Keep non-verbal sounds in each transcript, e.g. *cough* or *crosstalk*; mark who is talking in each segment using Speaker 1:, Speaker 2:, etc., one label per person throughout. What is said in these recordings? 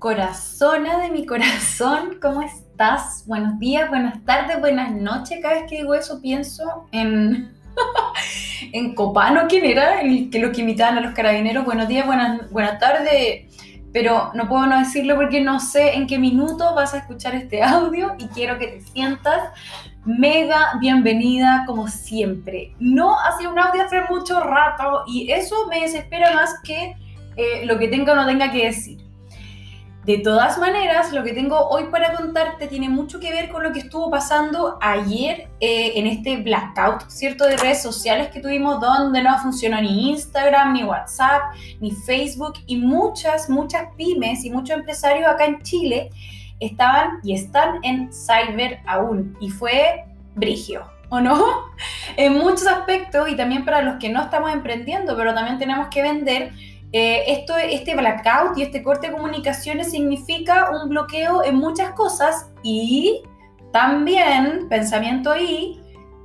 Speaker 1: Corazona de mi corazón, ¿cómo estás? Buenos días, buenas tardes, buenas noches. Cada vez que digo eso pienso en, *laughs* en Copano, ¿quién era? El que los que imitaban a los carabineros. Buenos días, buenas, tardes. Pero no puedo no decirlo porque no sé en qué minuto vas a escuchar este audio y quiero que te sientas mega bienvenida como siempre. No ha sido un audio hace mucho rato y eso me desespera más que eh, lo que tenga o no tenga que decir. De todas maneras, lo que tengo hoy para contarte tiene mucho que ver con lo que estuvo pasando ayer eh, en este blackout, ¿cierto? De redes sociales que tuvimos donde no funcionó ni Instagram, ni WhatsApp, ni Facebook y muchas, muchas pymes y muchos empresarios acá en Chile estaban y están en cyber aún. Y fue brigio, ¿o no? *laughs* En muchos aspectos y también para los que no estamos emprendiendo, pero también tenemos que vender. Eh, esto, este blackout y este corte de comunicaciones significa un bloqueo en muchas cosas y también, pensamiento ahí,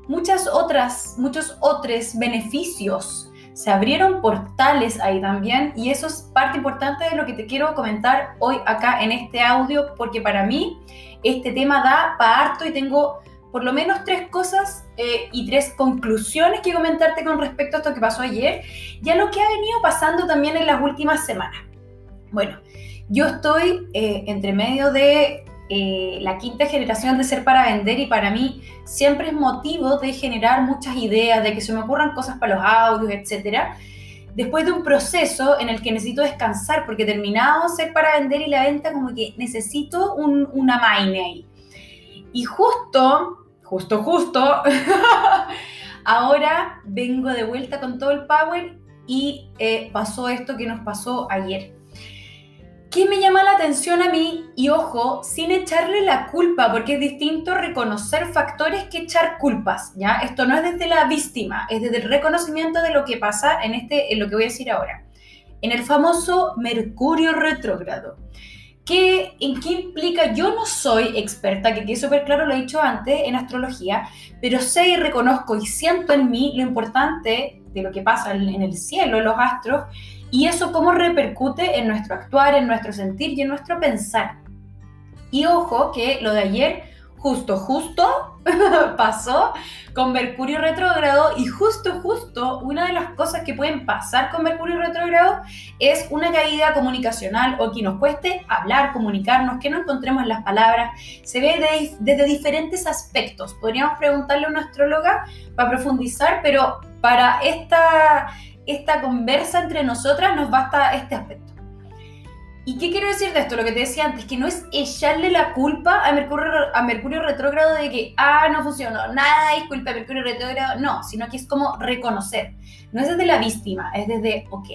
Speaker 1: muchas otras, muchos otros beneficios. Se abrieron portales ahí también y eso es parte importante de lo que te quiero comentar hoy acá en este audio porque para mí este tema da para harto y tengo por lo menos tres cosas eh, y tres conclusiones que comentarte con respecto a esto que pasó ayer y a lo que ha venido pasando también en las últimas semanas. Bueno, yo estoy eh, entre medio de eh, la quinta generación de ser para vender y para mí siempre es motivo de generar muchas ideas, de que se me ocurran cosas para los audios, etc. Después de un proceso en el que necesito descansar, porque terminado ser para vender y la venta, como que necesito una maine ahí. Y justo, justo, justo, *laughs* ahora vengo de vuelta con todo el power y eh, pasó esto que nos pasó ayer. ¿Qué me llama la atención a mí? Y ojo, sin echarle la culpa, porque es distinto reconocer factores que echar culpas, ¿ya? Esto no es desde la víctima, es desde el reconocimiento de lo que pasa en, este, en lo que voy a decir ahora. En el famoso Mercurio retrógrado. ¿Qué, ¿En qué implica? Yo no soy experta, que quede súper claro, lo he dicho antes, en astrología, pero sé y reconozco y siento en mí lo importante de lo que pasa en el cielo, en los astros, y eso cómo repercute en nuestro actuar, en nuestro sentir y en nuestro pensar. Y ojo que lo de ayer, justo, justo *laughs* pasó con Mercurio retrógrado y justo, justo, una de las cosas que pueden pasar con Mercurio retrógrado es una caída comunicacional o que nos cueste hablar, comunicarnos, que no encontremos las palabras. Se ve desde diferentes aspectos. Podríamos preguntarle a una astróloga para profundizar, pero para esta esta conversa entre nosotras nos basta este aspecto. ¿Y qué quiero decir de esto? Lo que te decía antes, que no es echarle la culpa a Mercurio, a Mercurio retrógrado de que, ah, no funcionó, nada es culpa de Mercurio retrógrado, no, sino que es como reconocer. No es desde la víctima, es desde, ok,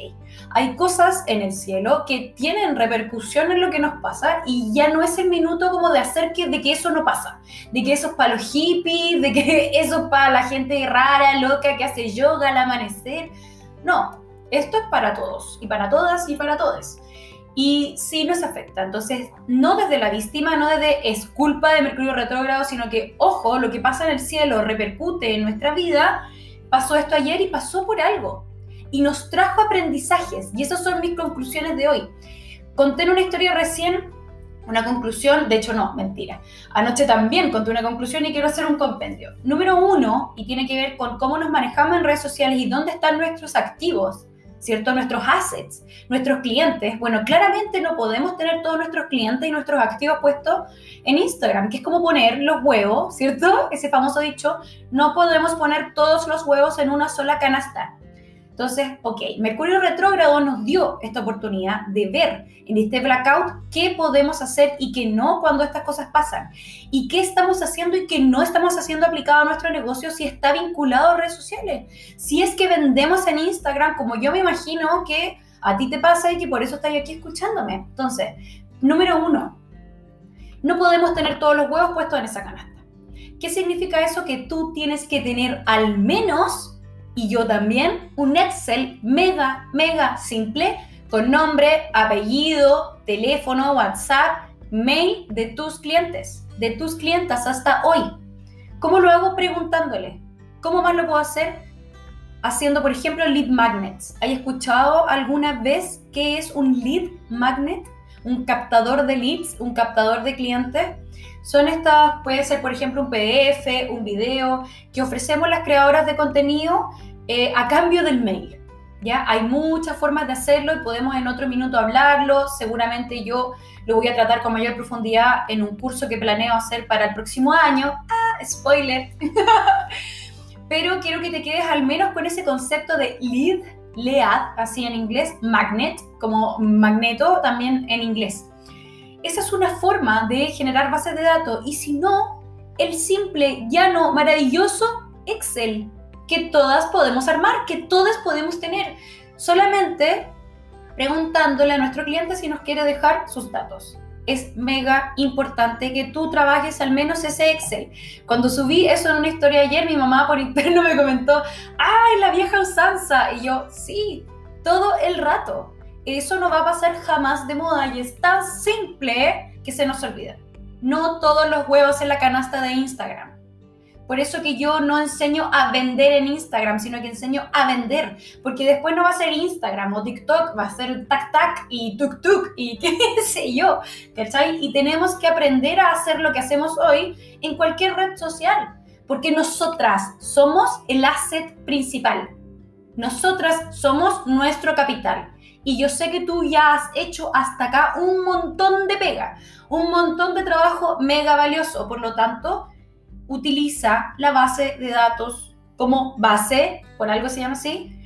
Speaker 1: hay cosas en el cielo que tienen repercusión en lo que nos pasa y ya no es el minuto como de hacer que, de que eso no pasa, de que eso es para los hippies, de que *laughs* eso es para la gente rara, loca, que hace yoga al amanecer no, esto es para todos y para todas y para todos. Y sí nos afecta. Entonces, no desde la víctima, no desde es culpa de Mercurio retrógrado, sino que, ojo, lo que pasa en el cielo repercute en nuestra vida. Pasó esto ayer y pasó por algo. Y nos trajo aprendizajes. Y esas son mis conclusiones de hoy. Conté una historia recién una conclusión, de hecho no, mentira. Anoche también conté una conclusión y quiero hacer un compendio. Número uno, y tiene que ver con cómo nos manejamos en redes sociales y dónde están nuestros activos, ¿cierto? Nuestros assets, nuestros clientes. Bueno, claramente no podemos tener todos nuestros clientes y nuestros activos puestos en Instagram, que es como poner los huevos, ¿cierto? Ese famoso dicho, no podemos poner todos los huevos en una sola canasta. Entonces, ok, Mercurio retrógrado nos dio esta oportunidad de ver en este blackout qué podemos hacer y qué no cuando estas cosas pasan. Y qué estamos haciendo y qué no estamos haciendo aplicado a nuestro negocio si está vinculado a redes sociales. Si es que vendemos en Instagram, como yo me imagino que a ti te pasa y que por eso estás aquí escuchándome. Entonces, número uno, no podemos tener todos los huevos puestos en esa canasta. ¿Qué significa eso? Que tú tienes que tener al menos y yo también un Excel mega, mega simple con nombre, apellido, teléfono, WhatsApp, mail de tus clientes, de tus clientas hasta hoy. ¿Cómo lo hago? Preguntándole. ¿Cómo más lo puedo hacer? Haciendo, por ejemplo, lead magnets. ¿Hay escuchado alguna vez qué es un lead magnet? Un captador de leads, un captador de clientes. Son estas, puede ser por ejemplo un PDF, un video, que ofrecemos las creadoras de contenido eh, a cambio del mail. ¿Ya? Hay muchas formas de hacerlo y podemos en otro minuto hablarlo. Seguramente yo lo voy a tratar con mayor profundidad en un curso que planeo hacer para el próximo año. Ah, spoiler. *laughs* Pero quiero que te quedes al menos con ese concepto de lead, lead, así en inglés, magnet, como magneto también en inglés. Esa es una forma de generar bases de datos y si no, el simple, llano, maravilloso Excel que todas podemos armar, que todas podemos tener. Solamente preguntándole a nuestro cliente si nos quiere dejar sus datos. Es mega importante que tú trabajes al menos ese Excel. Cuando subí eso en una historia ayer, mi mamá por interno *laughs* me comentó, ¡ay, la vieja usanza! Y yo, sí, todo el rato. Eso no va a pasar jamás de moda y es tan simple que se nos olvida. No todos los huevos en la canasta de Instagram. Por eso que yo no enseño a vender en Instagram, sino que enseño a vender. Porque después no va a ser Instagram o TikTok, va a ser tac tac y tuk tuk y *laughs* qué sé yo. ¿Cachai? Y tenemos que aprender a hacer lo que hacemos hoy en cualquier red social. Porque nosotras somos el asset principal. Nosotras somos nuestro capital. Y yo sé que tú ya has hecho hasta acá un montón de pega, un montón de trabajo mega valioso. Por lo tanto, utiliza la base de datos como base, por algo se llama así,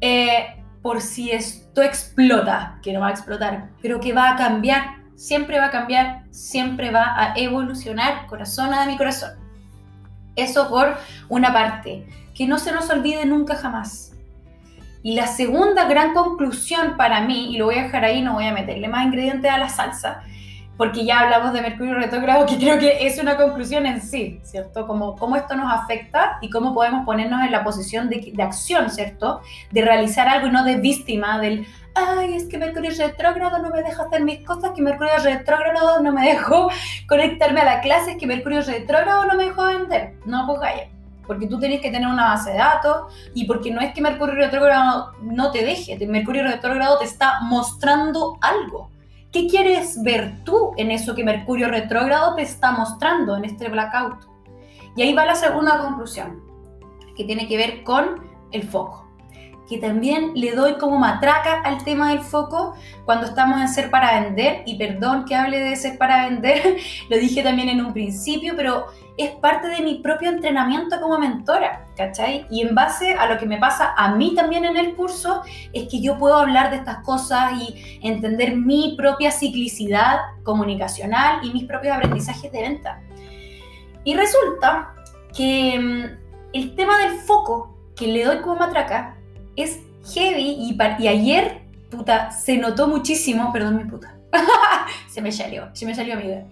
Speaker 1: eh, por si esto explota, que no va a explotar, pero que va a cambiar, siempre va a cambiar, siempre va a evolucionar, corazón de mi corazón. Eso por una parte, que no se nos olvide nunca jamás. Y la segunda gran conclusión para mí, y lo voy a dejar ahí, no voy a meterle más ingredientes a la salsa, porque ya hablamos de Mercurio retrógrado, que creo que es una conclusión en sí, ¿cierto? Como cómo esto nos afecta y cómo podemos ponernos en la posición de, de acción, ¿cierto? De realizar algo y no de víctima del, ay, es que Mercurio retrógrado no me deja hacer mis cosas, que Mercurio retrógrado no me dejó conectarme a la clase, es que Mercurio retrógrado no me dejó vender. No, pues calla. Porque tú tienes que tener una base de datos y porque no es que Mercurio retrógrado no te deje, Mercurio retrógrado te está mostrando algo ¿Qué quieres ver tú en eso que Mercurio retrógrado te está mostrando en este blackout? Y ahí va la segunda conclusión, que tiene que ver con el foco que también le doy como matraca al tema del foco cuando estamos en ser para vender, y perdón que hable de ser para vender, *laughs* lo dije también en un principio, pero es parte de mi propio entrenamiento como mentora, ¿cachai? Y en base a lo que me pasa a mí también en el curso, es que yo puedo hablar de estas cosas y entender mi propia ciclicidad comunicacional y mis propios aprendizajes de venta. Y resulta que mm, el tema del foco que le doy como matraca es heavy y, y ayer, puta, se notó muchísimo, perdón mi puta, *laughs* se me salió, se me salió amiga.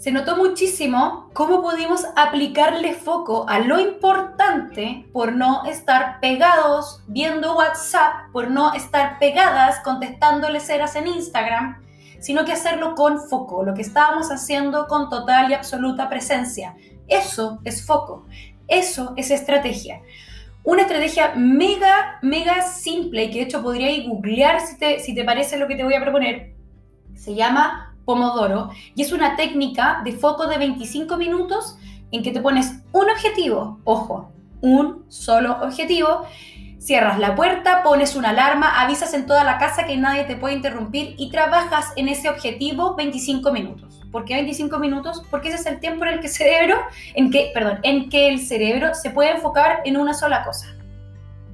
Speaker 1: Se notó muchísimo cómo pudimos aplicarle foco a lo importante por no estar pegados viendo WhatsApp, por no estar pegadas contestándole ceras en Instagram, sino que hacerlo con foco, lo que estábamos haciendo con total y absoluta presencia. Eso es foco, eso es estrategia. Una estrategia mega, mega simple y que de hecho podríais googlear si te, si te parece lo que te voy a proponer. Se llama Pomodoro y es una técnica de foco de 25 minutos en que te pones un objetivo, ojo, un solo objetivo, cierras la puerta, pones una alarma, avisas en toda la casa que nadie te puede interrumpir y trabajas en ese objetivo 25 minutos. ¿Por qué 25 minutos? Porque ese es el tiempo en el que el cerebro, en que, perdón, en que el cerebro se puede enfocar en una sola cosa.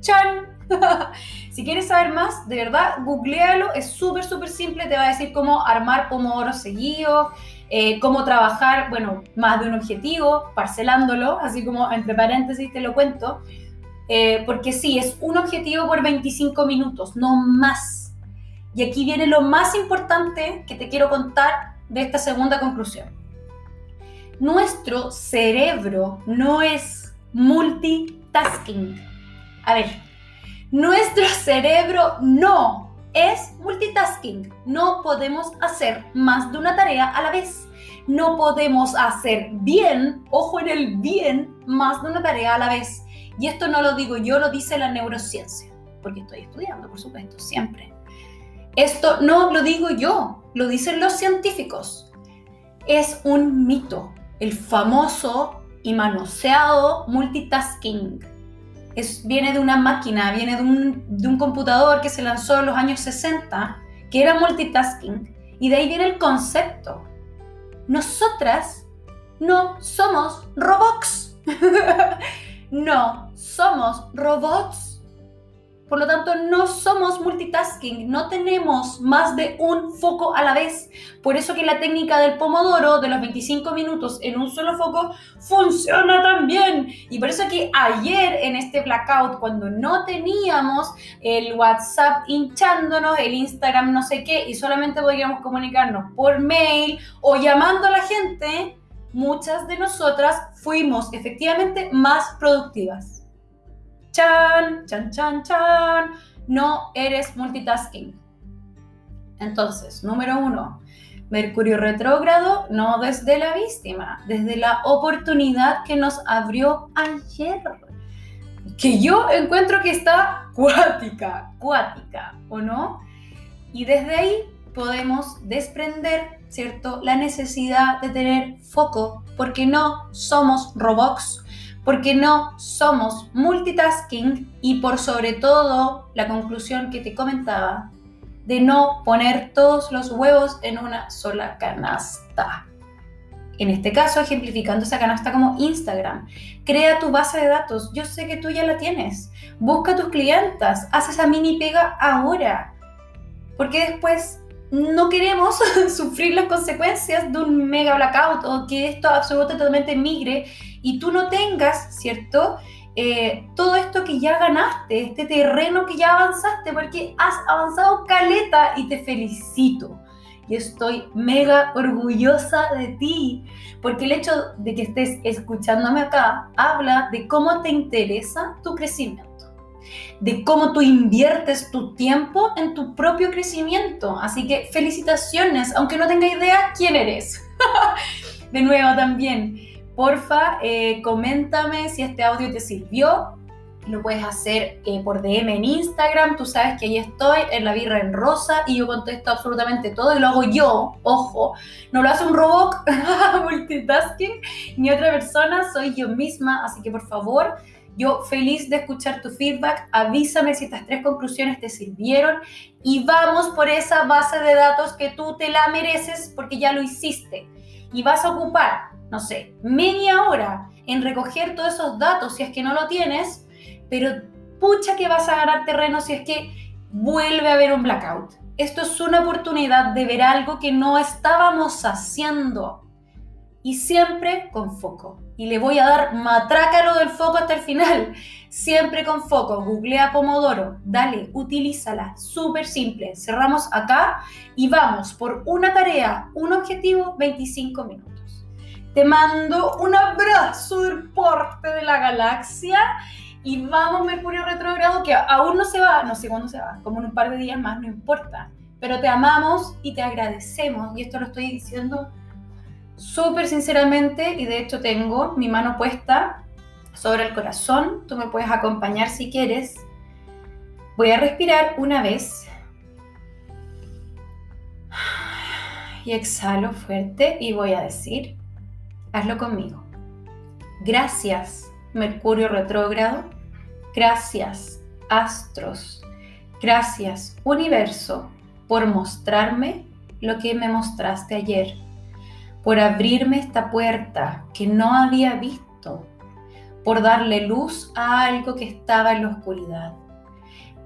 Speaker 1: ¡Chan! *laughs* si quieres saber más, de verdad, googlealo, es súper, súper simple, te va a decir cómo armar pomodoro seguido, eh, cómo trabajar, bueno, más de un objetivo, parcelándolo, así como entre paréntesis te lo cuento, eh, porque sí, es un objetivo por 25 minutos, no más. Y aquí viene lo más importante que te quiero contar de esta segunda conclusión. Nuestro cerebro no es multitasking. A ver, nuestro cerebro no es multitasking. No podemos hacer más de una tarea a la vez. No podemos hacer bien, ojo en el bien, más de una tarea a la vez. Y esto no lo digo yo, lo dice la neurociencia, porque estoy estudiando, por supuesto, siempre. Esto no lo digo yo, lo dicen los científicos. Es un mito, el famoso y manoseado multitasking. Viene de una máquina, viene de un, de un computador que se lanzó en los años 60, que era multitasking, y de ahí viene el concepto. Nosotras no somos robots. *laughs* no somos robots. Por lo tanto, no somos multitasking, no tenemos más de un foco a la vez. Por eso que la técnica del pomodoro de los 25 minutos en un solo foco funciona tan bien. Y por eso que ayer en este blackout, cuando no teníamos el WhatsApp hinchándonos, el Instagram no sé qué, y solamente podíamos comunicarnos por mail o llamando a la gente, muchas de nosotras fuimos efectivamente más productivas chan, chan, chan, chan, no eres multitasking. Entonces, número uno, Mercurio retrógrado, no desde la víctima, desde la oportunidad que nos abrió ayer. Que yo encuentro que está cuática, cuática, ¿o no? Y desde ahí podemos desprender, ¿cierto? La necesidad de tener foco, porque no somos robots, porque no somos multitasking y por sobre todo la conclusión que te comentaba de no poner todos los huevos en una sola canasta. En este caso, ejemplificando esa canasta como Instagram. Crea tu base de datos. Yo sé que tú ya la tienes. Busca tus clientas. Haz esa mini pega ahora. Porque después no queremos *laughs* sufrir las consecuencias de un mega blackout o que esto absolutamente migre y tú no tengas, ¿cierto? Eh, todo esto que ya ganaste, este terreno que ya avanzaste, porque has avanzado caleta y te felicito. Y estoy mega orgullosa de ti, porque el hecho de que estés escuchándome acá habla de cómo te interesa tu crecimiento de cómo tú inviertes tu tiempo en tu propio crecimiento. Así que felicitaciones, aunque no tenga idea quién eres. *laughs* de nuevo también, porfa, eh, coméntame si este audio te sirvió. Lo puedes hacer eh, por DM en Instagram. Tú sabes que ahí estoy, en la birra en rosa, y yo contesto absolutamente todo. Y lo hago yo, ojo. No lo hace un robot *laughs* multitasking, ni otra persona, soy yo misma. Así que por favor, yo feliz de escuchar tu feedback, avísame si estas tres conclusiones te sirvieron y vamos por esa base de datos que tú te la mereces porque ya lo hiciste. Y vas a ocupar, no sé, media hora en recoger todos esos datos si es que no lo tienes, pero pucha que vas a ganar terreno si es que vuelve a haber un blackout. Esto es una oportunidad de ver algo que no estábamos haciendo y siempre con foco. Y le voy a dar matrácalo del foco hasta el final. Siempre con foco. Googlea Pomodoro. Dale, utilízala. Súper simple. Cerramos acá y vamos por una tarea, un objetivo, 25 minutos. Te mando un abrazo del porte de la galaxia. Y vamos, Mercurio retrógrado, que aún no se va, no sé cuándo se va, como en un par de días más, no importa. Pero te amamos y te agradecemos. Y esto lo estoy diciendo súper sinceramente, y de hecho tengo mi mano puesta sobre el corazón, tú me puedes acompañar si quieres. Voy a respirar una vez y exhalo fuerte y voy a decir, hazlo conmigo. Gracias, Mercurio retrógrado. Gracias, astros. Gracias, universo, por mostrarme lo que me mostraste ayer por abrirme esta puerta que no había visto, por darle luz a algo que estaba en la oscuridad.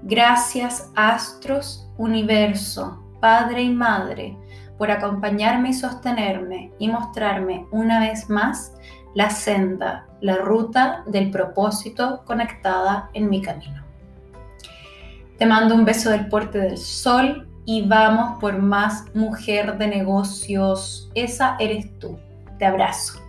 Speaker 1: Gracias astros, universo, Padre y Madre, por acompañarme y sostenerme y mostrarme una vez más la senda, la ruta del propósito conectada en mi camino. Te mando un beso del porte del sol y vamos por más mujer de negocios. Esa eres tú. Te abrazo.